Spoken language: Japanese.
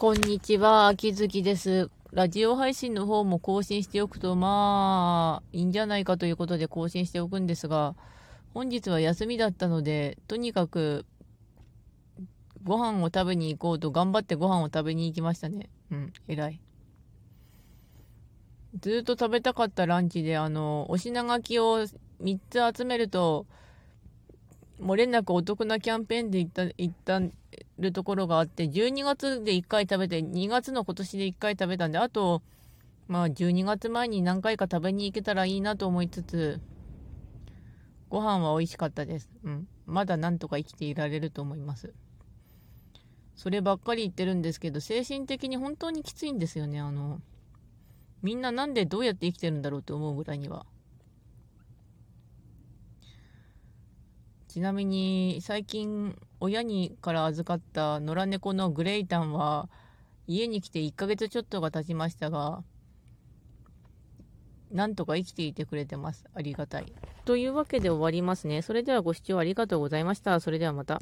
こんにちは、秋月です。ラジオ配信の方も更新しておくと、まあ、いいんじゃないかということで更新しておくんですが、本日は休みだったので、とにかく、ご飯を食べに行こうと頑張ってご飯を食べに行きましたね。うん、偉い。ずっと食べたかったランチで、あの、お品書きを3つ集めると、漏れなくお得なキャンペーンで行った、行ったるところがあって、12月で1回食べて、2月の今年で1回食べたんで、あと、まあ12月前に何回か食べに行けたらいいなと思いつつ、ご飯は美味しかったです。うん。まだなんとか生きていられると思います。そればっかり言ってるんですけど、精神的に本当にきついんですよね。あの、みんななんでどうやって生きてるんだろうと思うぐらいには。ちなみに最近親にから預かった野良猫のグレイタンは家に来て1ヶ月ちょっとが経ちましたがなんとか生きていてくれてます。ありがたい。というわけで終わりますね。それではご視聴ありがとうございました。それではまた。